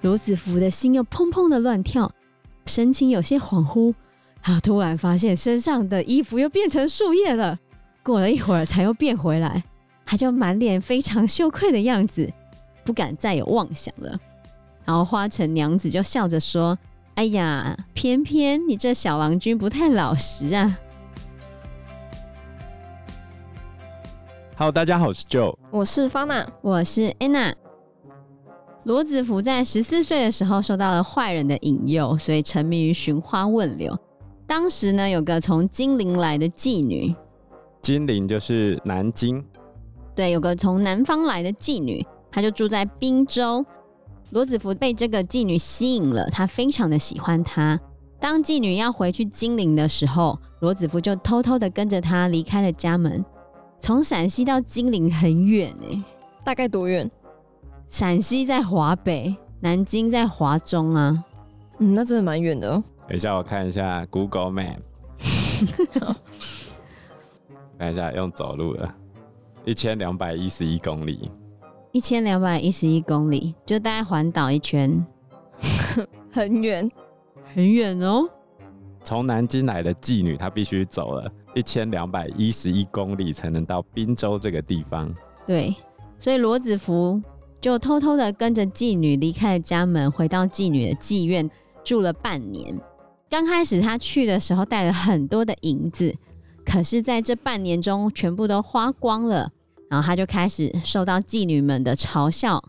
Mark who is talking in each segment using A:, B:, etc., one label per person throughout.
A: 罗子福的心又砰砰的乱跳，神情有些恍惚。他突然发现身上的衣服又变成树叶了。过了一会儿，才又变回来。他就满脸非常羞愧的样子，不敢再有妄想了。然后花城娘子就笑着说：“哎呀，偏偏你这小郎君不太老实啊。”
B: Hello，大家好，我是 Joe，
C: 我是方娜，
A: 我是 Anna。罗子福在十四岁的时候受到了坏人的引诱，所以沉迷于寻花问柳。当时呢，有个从金陵来的妓女，
B: 金陵就是南京，
A: 对，有个从南方来的妓女，她就住在滨州。罗子福被这个妓女吸引了，他非常的喜欢她。当妓女要回去金陵的时候，罗子福就偷偷的跟着她离开了家门。从陕西到金陵很远呢，
C: 大概多远？
A: 陕西在华北，南京在华中啊。
C: 嗯，那真的蛮远的哦。
B: 等一下，我看一下 Google Map，看一下用走路的，一千两百一十一公里，
A: 一千两百一十一公里，就大概环岛一圈，
C: 很远，
A: 很远哦。
B: 从南京来的妓女，她必须走了。一千两百一十一公里才能到滨州这个地方。
A: 对，所以罗子福就偷偷的跟着妓女离开了家门，回到妓女的妓院住了半年。刚开始他去的时候带了很多的银子，可是在这半年中全部都花光了，然后他就开始受到妓女们的嘲笑。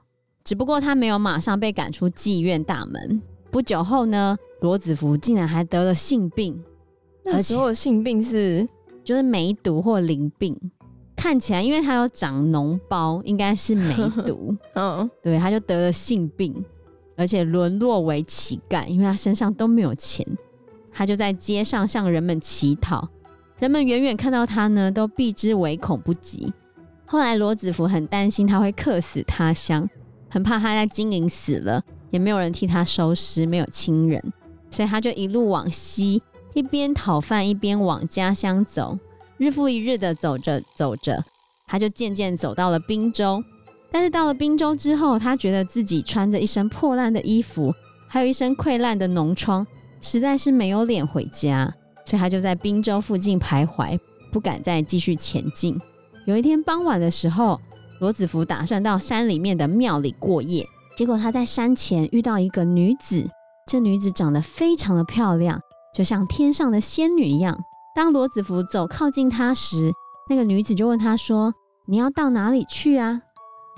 A: 只不过他没有马上被赶出妓院大门。不久后呢，罗子福竟然还得了性病。
C: 那时候的性病是？
A: 就是梅毒或淋病，看起来因为他有长脓包，应该是梅毒。嗯，对，他就得了性病，而且沦落为乞丐，因为他身上都没有钱。他就在街上向人们乞讨，人们远远看到他呢，都避之唯恐不及。后来罗子福很担心他会客死他乡，很怕他在金陵死了，也没有人替他收尸，没有亲人，所以他就一路往西。一边讨饭一边往家乡走，日复一日的走着走着，他就渐渐走到了滨州。但是到了滨州之后，他觉得自己穿着一身破烂的衣服，还有一身溃烂的脓疮，实在是没有脸回家，所以他就在滨州附近徘徊，不敢再继续前进。有一天傍晚的时候，罗子福打算到山里面的庙里过夜，结果他在山前遇到一个女子，这女子长得非常的漂亮。就像天上的仙女一样。当罗子福走靠近她时，那个女子就问他说：“你要到哪里去啊？”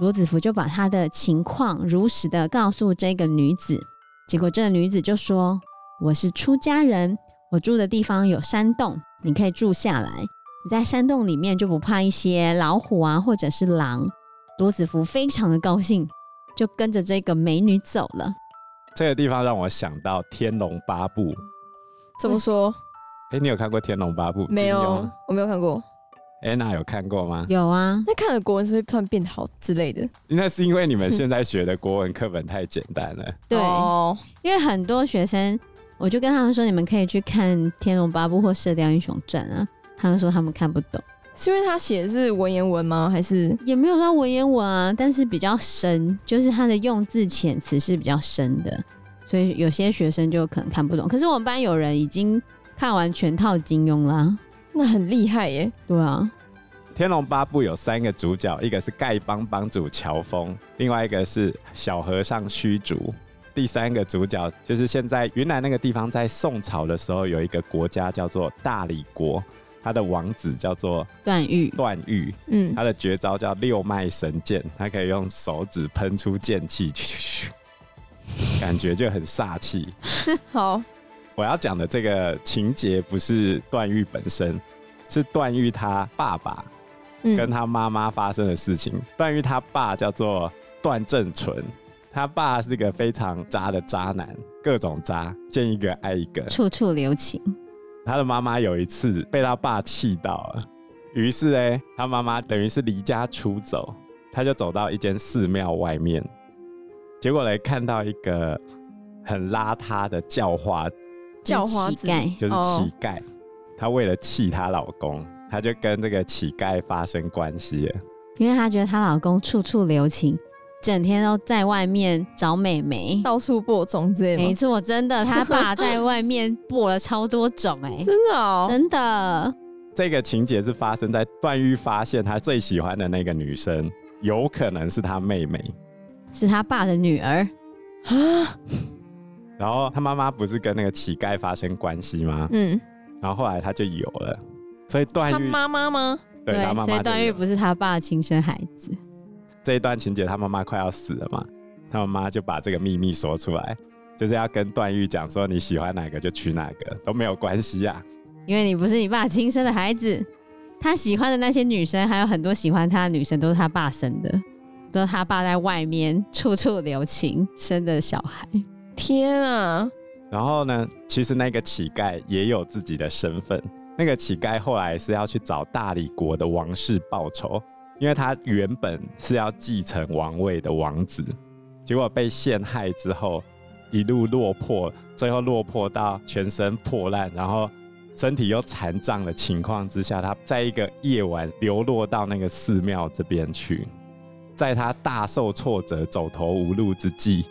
A: 罗子福就把他的情况如实的告诉这个女子。结果这个女子就说：“我是出家人，我住的地方有山洞，你可以住下来。你在山洞里面就不怕一些老虎啊，或者是狼。”罗子福非常的高兴，就跟着这个美女走了。
B: 这个地方让我想到《天龙八部》。
C: 怎么说？
B: 哎、欸，你有看过《天龙八部》？
C: 没有，我没有看过。
B: 安娜有看过吗？
A: 有啊。
C: 那看了国文是会突然变好之类的？
B: 那是因为你们现在学的国文课本太简单了。
A: 对，因为很多学生，我就跟他们说，你们可以去看《天龙八部》或《射雕英雄传》啊。他们说他们看不懂，
C: 是因为他写的是文言文吗？还是
A: 也没有说文言文啊？但是比较深，就是他的用字遣词是比较深的。所以有些学生就可能看不懂，可是我们班有人已经看完全套金庸啦，
C: 那很厉害耶。
A: 对啊，《
B: 天龙八部》有三个主角，一个是丐帮帮主乔峰，另外一个是小和尚虚竹，第三个主角就是现在云南那个地方，在宋朝的时候有一个国家叫做大理国，他的王子叫做
A: 段誉。
B: 段誉，嗯，他的绝招叫六脉神剑，他可以用手指喷出剑气去。感觉就很煞气。
C: 好，
B: 我要讲的这个情节不是段誉本身，是段誉他爸爸跟他妈妈发生的事情。嗯、段誉他爸叫做段正淳，他爸是个非常渣的渣男，各种渣，见一个爱一个，
A: 处处留情。
B: 他的妈妈有一次被他爸气到了，于是呢，他妈妈等于是离家出走，他就走到一间寺庙外面。结果来看到一个很邋遢的叫花，
C: 叫花
A: 乞丐，
B: 就是乞丐。她、哦、为了气她老公，她就跟这个乞丐发生关系了，
A: 因为她觉得她老公处处留情，整天都在外面找美眉，
C: 到处播种之类的。
A: 没错，真的，他爸在外面播了超多种，哎，
C: 真的哦，
A: 真的。
B: 这个情节是发生在段誉发现他最喜欢的那个女生有可能是他妹妹，
A: 是他爸的女儿
C: 啊。
B: 然后他妈妈不是跟那个乞丐发生关系吗？嗯，然后后来他就有了，所以段誉他
C: 妈妈吗？
B: 对，他妈妈。
A: 所以段誉不是他爸的亲生孩子。
B: 这一段情节，他妈妈快要死了嘛，他妈妈就把这个秘密说出来，就是要跟段誉讲说，你喜欢哪个就娶哪个都没有关系呀、啊，
A: 因为你不是你爸亲生的孩子。他喜欢的那些女生，还有很多喜欢他的女生，都是他爸生的，都是他爸在外面处处留情生的小孩。
C: 天啊！
B: 然后呢，其实那个乞丐也有自己的身份，那个乞丐后来是要去找大理国的王室报仇。因为他原本是要继承王位的王子，结果被陷害之后，一路落魄，最后落魄到全身破烂，然后身体又残障的情况之下，他在一个夜晚流落到那个寺庙这边去，在他大受挫折、走投无路之际，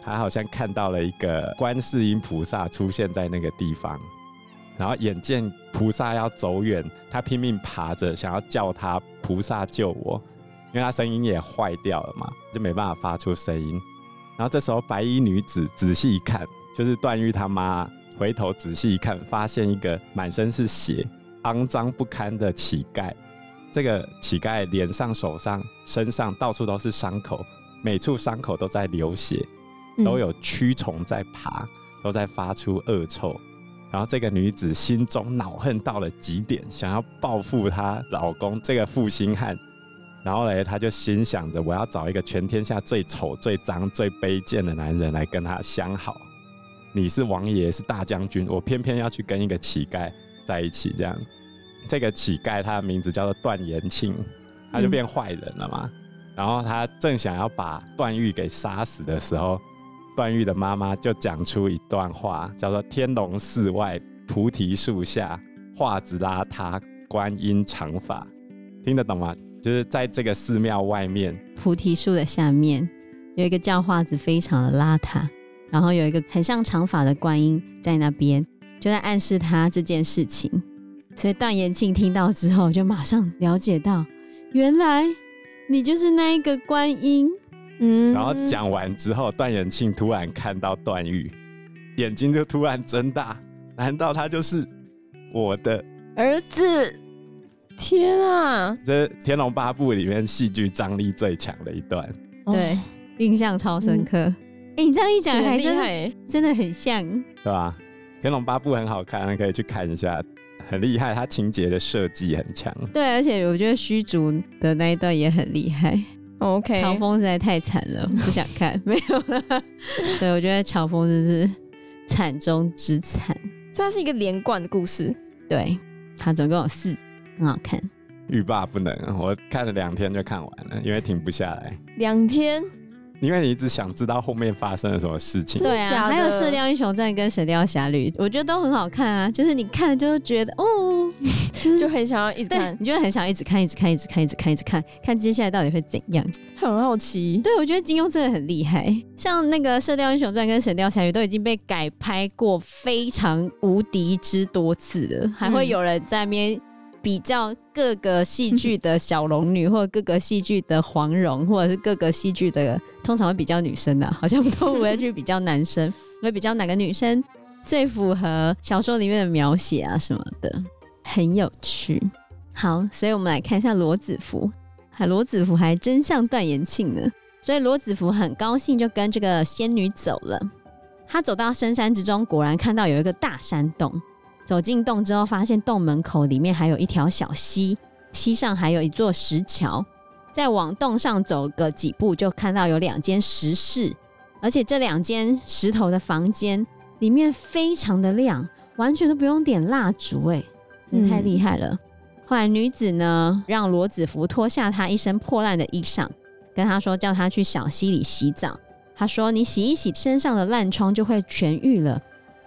B: 他好像看到了一个观世音菩萨出现在那个地方。然后眼见菩萨要走远，他拼命爬着，想要叫他菩萨救我，因为他声音也坏掉了嘛，就没办法发出声音。然后这时候白衣女子仔细一看，就是段誉他妈，回头仔细一看，发现一个满身是血、肮脏不堪的乞丐。这个乞丐脸上、手上、身上到处都是伤口，每处伤口都在流血，都有蛆虫在爬，都在发出恶臭。然后这个女子心中恼恨到了极点，想要报复她老公这个负心汉。然后呢，她就心想着，我要找一个全天下最丑、最脏、最卑贱的男人来跟她相好。你是王爷，是大将军，我偏偏要去跟一个乞丐在一起。这样，这个乞丐他的名字叫做段延庆，他就变坏人了嘛。然后他正想要把段誉给杀死的时候。段誉的妈妈就讲出一段话，叫做“天龙寺外菩提树下，画子邋遢，观音长发”，听得懂吗？就是在这个寺庙外面，
A: 菩提树的下面有一个叫画子，非常的邋遢，然后有一个很像长发的观音在那边，就在暗示他这件事情。所以段延庆听到之后，就马上了解到，原来你就是那一个观音。
B: 嗯，然后讲完之后，段延庆突然看到段誉，眼睛就突然睁大，难道他就是我的儿子？
C: 天啊！
B: 这《天龙八部》里面戏剧张力最强的一段，
A: 对，印象超深刻。哎、嗯欸，你这样一讲，还真的真的很像，
B: 对吧？《天龙八部》很好看，可以去看一下，很厉害，它情节的设计很强。
A: 对，而且我觉得虚竹的那一段也很厉害。
C: OK，
A: 乔峰实在太惨了，不想看，没有了。对，我觉得乔峰真是惨中之惨，所
C: 以它是一个连贯的故事。
A: 对，它总共有四，很好看。
B: 欲罢不能，我看了两天就看完了，因为停不下来。
C: 两天。
B: 因为你一直想知道后面发生了什么事情。
A: 对啊，还有《射雕英雄传》跟《神雕侠侣》，我觉得都很好看啊。就是你看了就会觉得哦，
C: 就是就很想要一直看，
A: 你就会很想一直看，一直看，一直看，一直看，一直看，看接下来到底会怎样，
C: 很好奇。
A: 对，我觉得金庸真的很厉害。像那个《射雕英雄传》跟《神雕侠侣》都已经被改拍过非常无敌之多次了，还会有人在那边。比较各个戏剧的小龙女，或者各个戏剧的黄蓉，或者是各个戏剧的，通常会比较女生的，好像都不会去比较男生，会比较哪个女生最符合小说里面的描写啊什么的，很有趣。好，所以我们来看一下罗子福，罗子福还真像段延庆呢。所以罗子福很高兴，就跟这个仙女走了。他走到深山之中，果然看到有一个大山洞。走进洞之后，发现洞门口里面还有一条小溪，溪上还有一座石桥。再往洞上走个几步，就看到有两间石室，而且这两间石头的房间里面非常的亮，完全都不用点蜡烛，哎，真太厉害了。嗯、后来女子呢，让罗子福脱下他一身破烂的衣裳，跟他说叫他去小溪里洗澡。他说：“你洗一洗身上的烂疮，就会痊愈了。”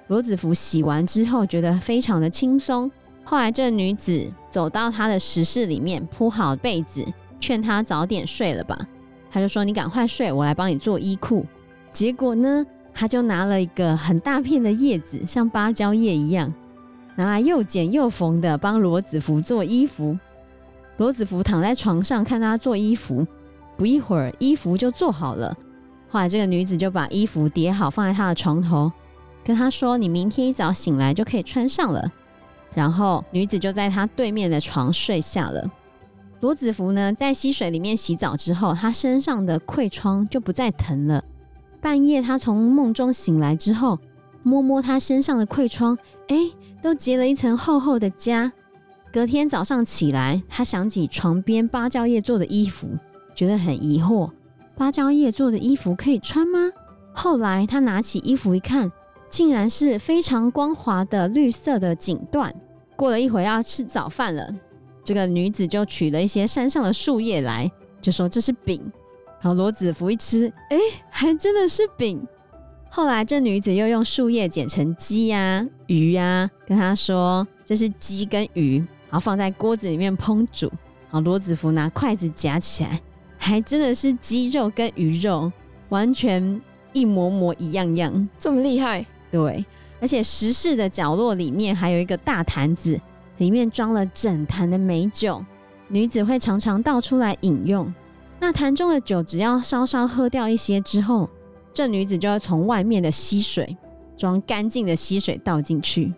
A: 罗子福洗完之后，觉得非常的轻松，后来这女子走到他的石室里面，铺好被子，劝他早点睡了吧。他就说：“你赶快睡，我来帮你做衣裤。”结果呢，他就拿了一个很大片的叶子，像芭蕉叶一样，拿来又剪又缝的帮罗子服做衣服。罗子服躺在床上看他做衣服，不一会儿衣服就做好了。后来这个女子就把衣服叠好放在他的床头，跟他说：“你明天一早醒来就可以穿上了。”然后女子就在他对面的床睡下了。罗子服呢，在溪水里面洗澡之后，他身上的溃疮就不再疼了。半夜他从梦中醒来之后，摸摸他身上的溃疮，哎，都结了一层厚厚的痂。隔天早上起来，他想起床边芭蕉叶做的衣服，觉得很疑惑。芭蕉叶做的衣服可以穿吗？后来他拿起衣服一看，竟然是非常光滑的绿色的锦缎。过了一会要吃早饭了，这个女子就取了一些山上的树叶来，就说这是饼。然后罗子福一吃，哎，还真的是饼。后来这女子又用树叶剪成鸡呀、啊、鱼呀、啊，跟他说这是鸡跟鱼，然后放在锅子里面烹煮。然后罗子福拿筷子夹起来。还真的是鸡肉跟鱼肉，完全一模模一样样，
C: 这么厉害？
A: 对，而且石室的角落里面还有一个大坛子，里面装了整坛的美酒，女子会常常倒出来饮用。那坛中的酒只要稍稍喝掉一些之后，这女子就要从外面的溪水装干净的溪水倒进去，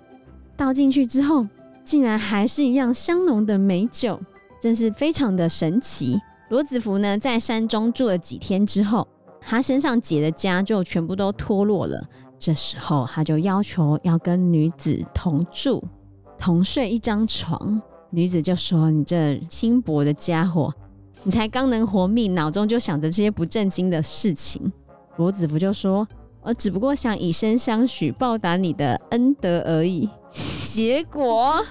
A: 倒进去之后，竟然还是一样香浓的美酒，真是非常的神奇。罗子福呢，在山中住了几天之后，他身上结的痂就全部都脱落了。这时候，他就要求要跟女子同住、同睡一张床。女子就说：“你这轻薄的家伙，你才刚能活命，脑中就想着这些不正经的事情。”罗子夫就说：“我只不过想以身相许，报答你的恩德而已。”结果，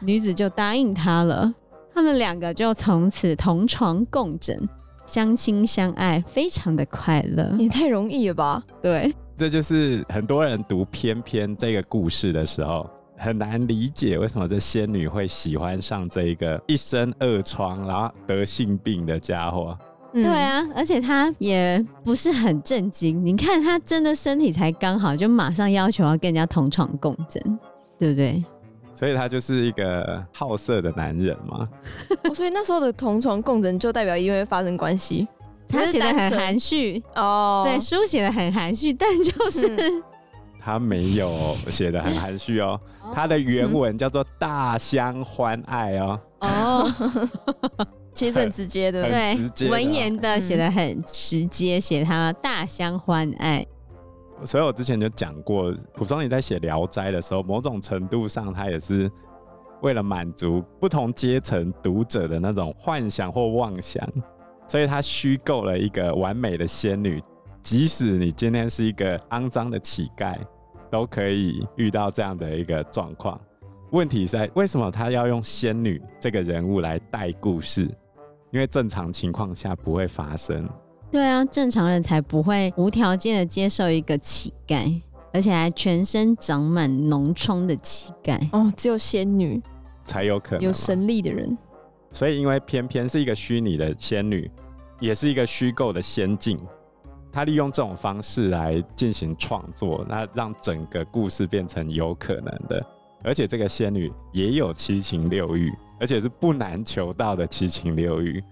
A: 女子就答应他了。他们两个就从此同床共枕，相亲相爱，非常的快乐。
C: 也太容易了吧？
A: 对，
B: 这就是很多人读偏偏这个故事的时候，很难理解为什么这仙女会喜欢上这一个一身恶疮，然后得性病的家伙。
A: 嗯、对啊，而且他也不是很震惊。你看他真的身体才刚好，就马上要求要跟人家同床共枕，对不对？
B: 所以他就是一个好色的男人嘛。
C: 哦，所以那时候的同床共枕就代表因为发生关系。
A: 他写的很含蓄哦，对，书写的很含蓄，但就是、嗯、
B: 他没有写的很含蓄哦。他的原文叫做“大相欢爱”哦。哦，
C: 其实很直接的，
A: 对，文言的写的很直接，写他大相欢爱。
B: 所以我之前就讲过，蒲松龄在写《聊斋》的时候，某种程度上他也是为了满足不同阶层读者的那种幻想或妄想，所以他虚构了一个完美的仙女，即使你今天是一个肮脏的乞丐，都可以遇到这样的一个状况。问题是在为什么他要用仙女这个人物来带故事？因为正常情况下不会发生。
A: 对啊，正常人才不会无条件的接受一个乞丐，而且还全身长满脓疮的乞丐。
C: 哦，只有仙女
B: 才有可能，
C: 有神力的人。
B: 所以，因为偏偏是一个虚拟的仙女，也是一个虚构的仙境，他利用这种方式来进行创作，那让整个故事变成有可能的。而且，这个仙女也有七情六欲，而且是不难求到的七情六欲。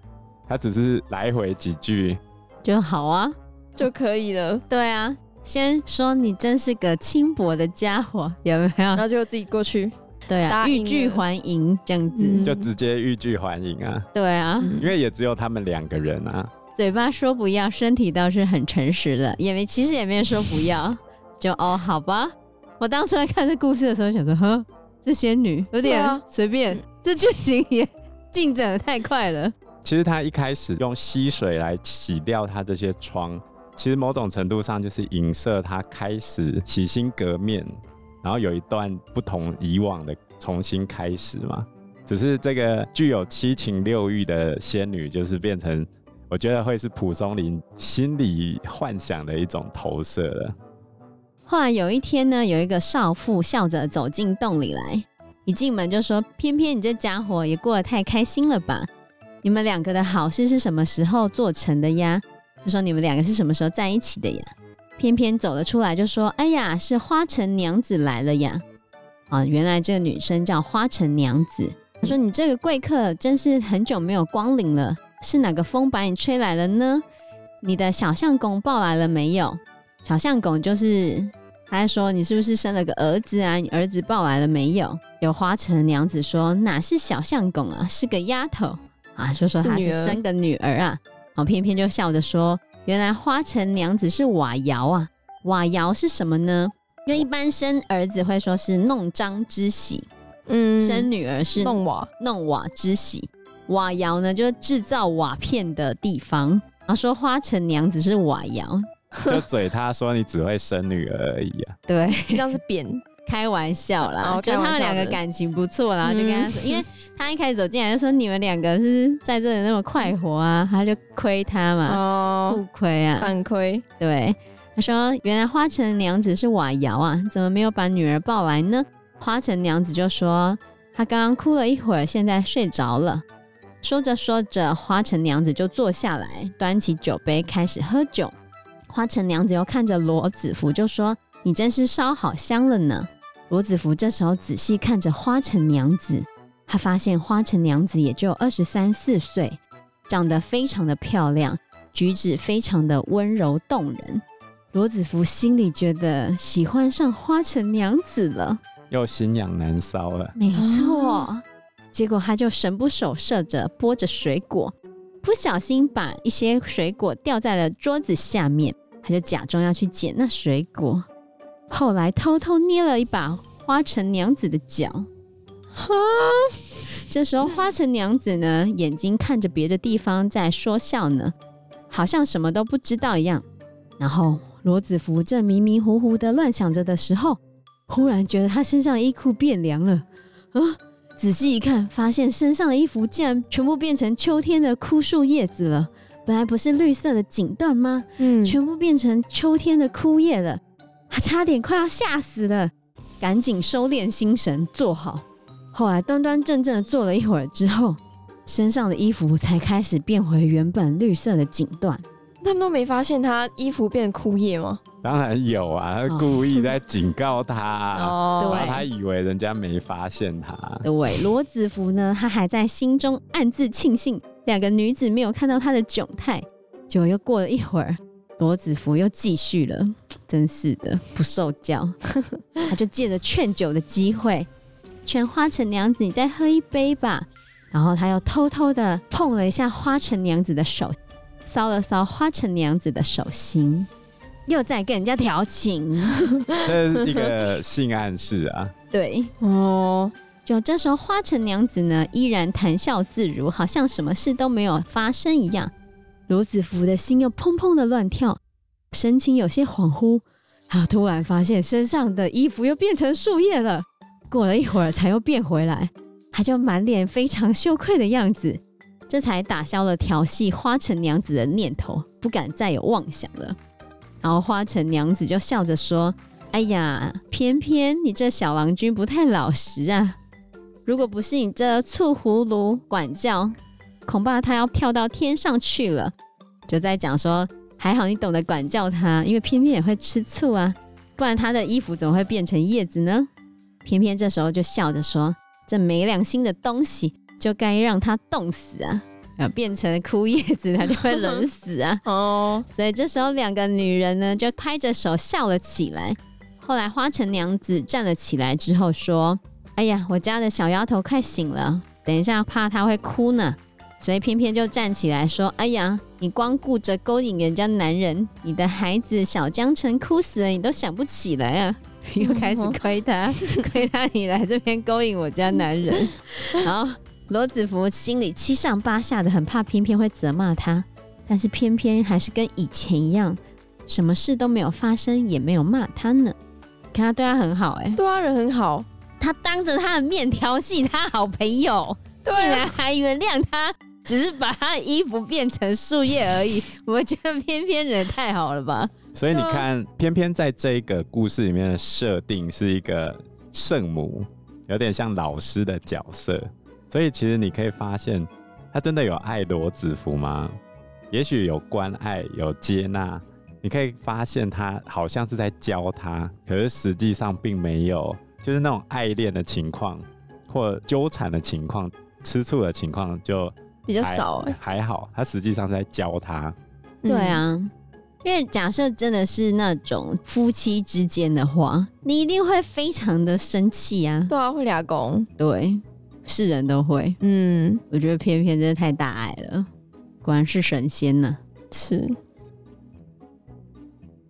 B: 他只是来回几句。
A: 就好啊，
C: 就可以了。
A: 对啊，先说你真是个轻薄的家伙，有没有？
C: 然后就自己过去，
A: 对啊，欲拒还迎这样子，
B: 嗯、就直接欲拒还迎啊。
A: 对啊，
B: 因为也只有他们两个人啊。
A: 嘴巴说不要，身体倒是很诚实的，也没其实也没有说不要，就哦好吧。我当初在看这故事的时候，想说，呵，这仙女有点随便，这剧情也进展的太快了。
B: 其实他一开始用溪水来洗掉他这些疮，其实某种程度上就是影射他开始洗心革面，然后有一段不同以往的重新开始嘛。只是这个具有七情六欲的仙女，就是变成我觉得会是蒲松龄心里幻想的一种投射了。
A: 后来有一天呢，有一个少妇笑着走进洞里来，一进门就说：“偏偏你这家伙也过得太开心了吧？你们两个的好事是什么时候做成的呀？就说你们两个是什么时候在一起的呀？”偏偏走了出来就说：“哎呀，是花城娘子来了呀！”啊，原来这个女生叫花城娘子。她说：“你这个贵客真是很久没有光临了，是哪个风把你吹来了呢？你的小相公抱来了没有？小相公就是。”他还说：“你是不是生了个儿子啊？你儿子抱来了没有？”有花城娘子说：“哪是小相公啊，是个丫头啊！”就说她是生个女儿啊。然后偏偏就笑着说：“原来花城娘子是瓦窑啊！瓦窑是什么呢？因为一般生儿子会说是弄璋之喜，嗯，生女儿是弄瓦弄瓦之喜。瓦窑呢，就是制造瓦片的地方。然后说花城娘子是瓦窑。”
B: 就嘴他说你只会生女儿而已啊，
A: 对，
C: 这样是扁
A: 开玩笑啦，就他们两个感情不错啦，就跟他说，因为他一开始走进来就说你们两个是在这里那么快活啊，他就亏他嘛，哦，不亏啊，
C: 反亏，
A: 对，他说原来花城娘子是瓦窑啊，怎么没有把女儿抱来呢？花城娘子就说她刚刚哭了一会儿，现在睡着了。说着说着，花城娘子就坐下来，端起酒杯开始喝酒。花城娘子又看着罗子福，就说：“你真是烧好香了呢。”罗子福这时候仔细看着花城娘子，他发现花城娘子也就二十三四岁，长得非常的漂亮，举止非常的温柔动人。罗子福心里觉得喜欢上花城娘子了，
B: 又心痒难搔了。
A: 没错，结果他就神不守舍着剥着水果，不小心把一些水果掉在了桌子下面。他就假装要去捡那水果，后来偷偷捏了一把花城娘子的脚。哈，这时候花城娘子呢，眼睛看着别的地方在说笑呢，好像什么都不知道一样。然后罗子福正迷迷糊糊的乱想着的时候，忽然觉得他身上衣裤变凉了。啊，仔细一看，发现身上的衣服竟然全部变成秋天的枯树叶子了。本来不是绿色的锦缎吗？嗯，全部变成秋天的枯叶了，他差点快要吓死了，赶紧收敛心神，坐好。后来端端正正的坐了一会儿之后，身上的衣服才开始变回原本绿色的锦缎。
C: 他们都没发现他衣服变枯叶吗？
B: 当然有啊，他故意在警告他，哦，对，他以为人家没发现他。
A: 对，罗子福呢，他还在心中暗自庆幸。两个女子没有看到他的窘态，结果又过了一会儿，罗子福又继续了，真是的不受教。他就借着劝酒的机会，劝花城娘子：“你再喝一杯吧。”然后他又偷偷的碰了一下花城娘子的手，搔了搔花城娘子的手心，又在跟人家调情。
B: 这是一个性暗示啊。
A: 对，哦。就这时候，花城娘子呢依然谈笑自如，好像什么事都没有发生一样。罗子福的心又砰砰的乱跳，神情有些恍惚。他突然发现身上的衣服又变成树叶了。过了一会儿，才又变回来，他就满脸非常羞愧的样子。这才打消了调戏花城娘子的念头，不敢再有妄想了。然后花城娘子就笑着说：“哎呀，偏偏你这小郎君不太老实啊。”如果不是你这醋葫芦管教，恐怕他要跳到天上去了。就在讲说，还好你懂得管教他，因为偏偏也会吃醋啊，不然他的衣服怎么会变成叶子呢？偏偏这时候就笑着说：“这没良心的东西，就该让他冻死啊！然后变成枯叶子，他就会冷死啊！” 哦，所以这时候两个女人呢，就拍着手笑了起来。后来花城娘子站了起来之后说。哎呀，我家的小丫头快醒了，等一下怕她会哭呢，所以偏偏就站起来说：“哎呀，你光顾着勾引人家男人，你的孩子小江城哭死了，你都想不起来啊！” 又开始亏他，亏他你来这边勾引我家男人。然后罗子福心里七上八下的，很怕偏偏会责骂他，但是偏偏还是跟以前一样，什么事都没有发生，也没有骂他呢。看他对他很好，欸，哎，
C: 对他人很好。
A: 他当着他的面调戏他好朋友，竟然还原谅他，只是把他的衣服变成树叶而已。我觉得偏偏人太好了吧？
B: 所以你看，偏偏在这个故事里面的设定是一个圣母，有点像老师的角色。所以其实你可以发现，他真的有爱罗子福吗？也许有关爱，有接纳。你可以发现他好像是在教他，可是实际上并没有，就是那种爱恋的情况或纠缠的情况、吃醋的情况就
C: 比较少。
B: 还好，他实际上是在教他。
A: 对啊，因为假设真的是那种夫妻之间的话，你一定会非常的生气啊。
C: 对啊，会俩攻。
A: 对。是人都会，嗯，我觉得偏偏真的太大爱了，果然是神仙呢。
C: 是，